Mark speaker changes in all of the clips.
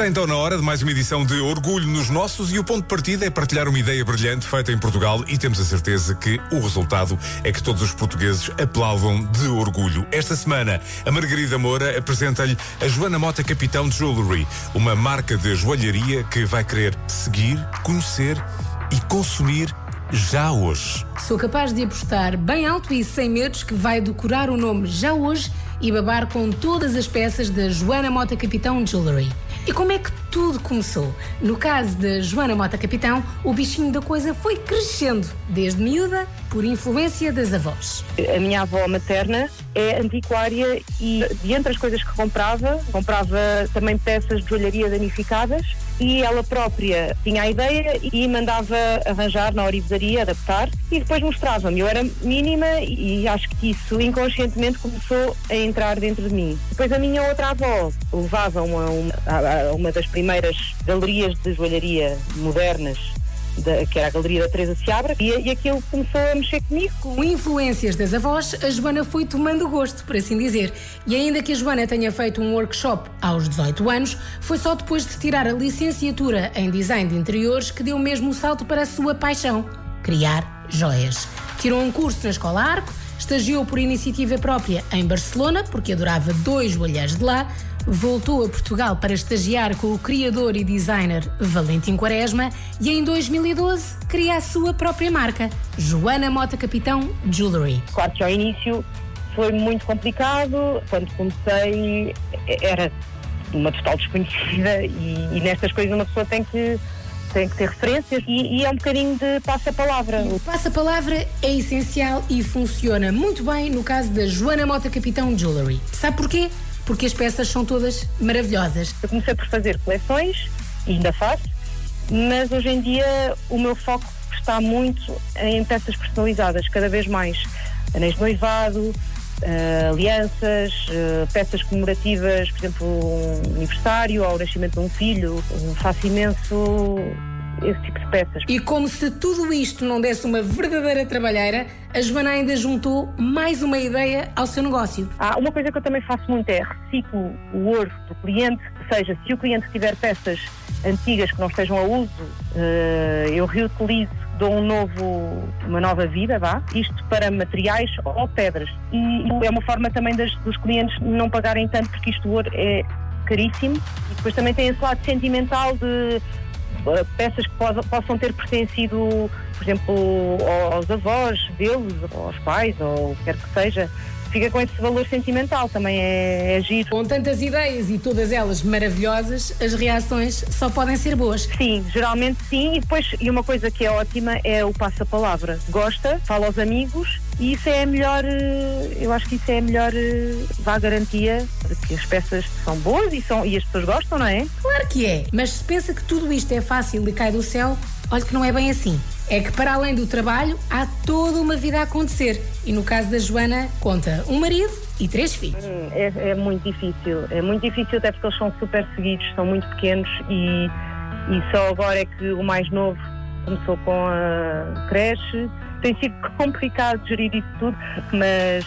Speaker 1: Está então na hora de mais uma edição de Orgulho nos Nossos e o ponto de partida é partilhar uma ideia brilhante feita em Portugal e temos a certeza que o resultado é que todos os portugueses aplaudam de orgulho. Esta semana, a Margarida Moura apresenta-lhe a Joana Mota Capitão Jewelry, uma marca de joalharia que vai querer seguir, conhecer e consumir já hoje.
Speaker 2: Sou capaz de apostar bem alto e sem medos que vai decorar o nome já hoje e babar com todas as peças da Joana Mota Capitão Jewelry. E como é que tudo começou? No caso da Joana Mota Capitão, o bichinho da coisa foi crescendo, desde miúda, por influência das avós.
Speaker 3: A minha avó materna é antiquária e, de entre as coisas que comprava, comprava também peças de joalharia danificadas e ela própria tinha a ideia e mandava arranjar na orivesaria, adaptar e depois mostrava-me. Eu era mínima e acho que isso inconscientemente começou a entrar dentro de mim. Depois a minha outra avó levava uma, uma, uma das primeiras galerias de joalharia modernas da, que era a Galeria da Teresa Seabra, e, e aquilo começou a mexer comigo.
Speaker 2: Com influências das avós, a Joana foi tomando gosto, por assim dizer. E ainda que a Joana tenha feito um workshop aos 18 anos, foi só depois de tirar a licenciatura em Design de Interiores que deu mesmo o salto para a sua paixão, criar joias. Tirou um curso na Escola Arco, estagiou por iniciativa própria em Barcelona, porque adorava dois joalheiros de lá, voltou a Portugal para estagiar com o criador e designer Valentim Quaresma e em 2012 cria a sua própria marca, Joana Mota Capitão Jewelry.
Speaker 3: Claro que ao início foi muito complicado, quando comecei era uma total desconhecida e, e nestas coisas uma pessoa tem que tem que ter referências e, e é um bocadinho de passa-palavra.
Speaker 2: O passa-palavra é essencial e funciona muito bem no caso da Joana Mota Capitão Jewelry. Sabe porquê? Porque as peças são todas maravilhosas.
Speaker 3: Eu comecei por fazer coleções, ainda faço, mas hoje em dia o meu foco está muito em peças personalizadas, cada vez mais. Anéis de noivado, uh, alianças, uh, peças comemorativas, por exemplo, um aniversário ou o nascimento de um filho. faço imenso esse tipo de peças.
Speaker 2: E como se tudo isto não desse uma verdadeira trabalheira, a Joana ainda juntou mais uma ideia ao seu negócio.
Speaker 3: Ah, uma coisa que eu também faço muito é reciclo o ouro do cliente, ou seja, se o cliente tiver peças antigas que não estejam a uso, uh, eu reutilizo dou um novo, uma nova vida, vá, isto para materiais ou pedras. E é uma forma também das, dos clientes não pagarem tanto, porque isto ouro é caríssimo. E depois também tem esse lado sentimental de eh, peças que possam ter pertencido, por exemplo, aos avós deles, aos pais, ou o que quer que seja fica com esse valor sentimental, também é, é giro.
Speaker 2: Com tantas ideias e todas elas maravilhosas, as reações só podem ser boas.
Speaker 3: Sim, geralmente sim, e depois, e uma coisa que é ótima é o passa-palavra. Gosta, fala aos amigos e isso é a melhor, eh, eu acho que isso é a melhor eh, vá garantia de que as peças são boas e, são, e as pessoas gostam, não é?
Speaker 2: Claro que é, mas se pensa que tudo isto é fácil e cai do céu, olha que não é bem assim é que para além do trabalho há toda uma vida a acontecer. E no caso da Joana, conta um marido e três filhos.
Speaker 3: Hum, é, é, muito difícil. É muito difícil até porque eles são super seguidos, são muito pequenos e, e só agora é que o mais novo começou com a creche. Tem sido complicado gerir isso tudo, mas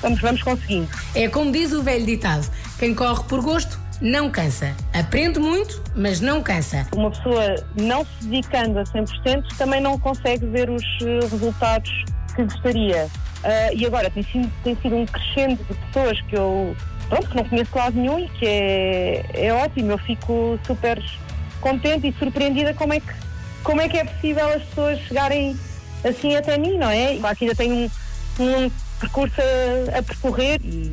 Speaker 3: vamos, vamos conseguindo.
Speaker 2: É como diz o velho ditado: quem corre por gosto não cansa. Aprende muito, mas não cansa.
Speaker 3: Uma pessoa não se dedicando a 100% também não consegue ver os eh, resultados que gostaria. Uh, e agora tem sido, tem sido um crescendo de pessoas que eu pronto, que não conheço lado nenhum e que é, é ótimo. Eu fico super contente e surpreendida como é que, como é, que é possível as pessoas chegarem assim até mim, não é? Que ainda tenho um, um percurso a, a percorrer e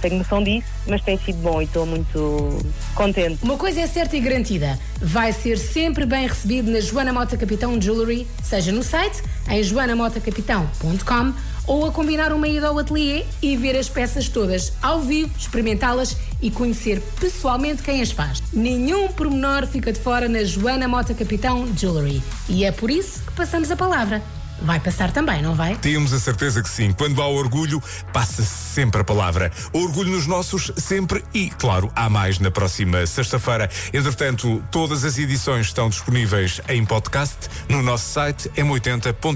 Speaker 3: tenho noção disso, mas tem sido bom e estou muito contente.
Speaker 2: Uma coisa é certa e garantida: vai ser sempre bem recebido na Joana Mota Capitão Jewelry, seja no site, em joanamotacapitão.com ou a combinar uma ida ao ateliê e ver as peças todas ao vivo, experimentá-las e conhecer pessoalmente quem as faz. Nenhum pormenor fica de fora na Joana Mota Capitão Jewelry e é por isso que passamos a palavra. Vai passar também, não vai?
Speaker 1: Temos a certeza que sim. Quando há orgulho, passa sempre a palavra. Orgulho nos nossos, sempre e, claro, há mais na próxima sexta-feira. Entretanto, todas as edições estão disponíveis em podcast no nosso site m80.ol.pt.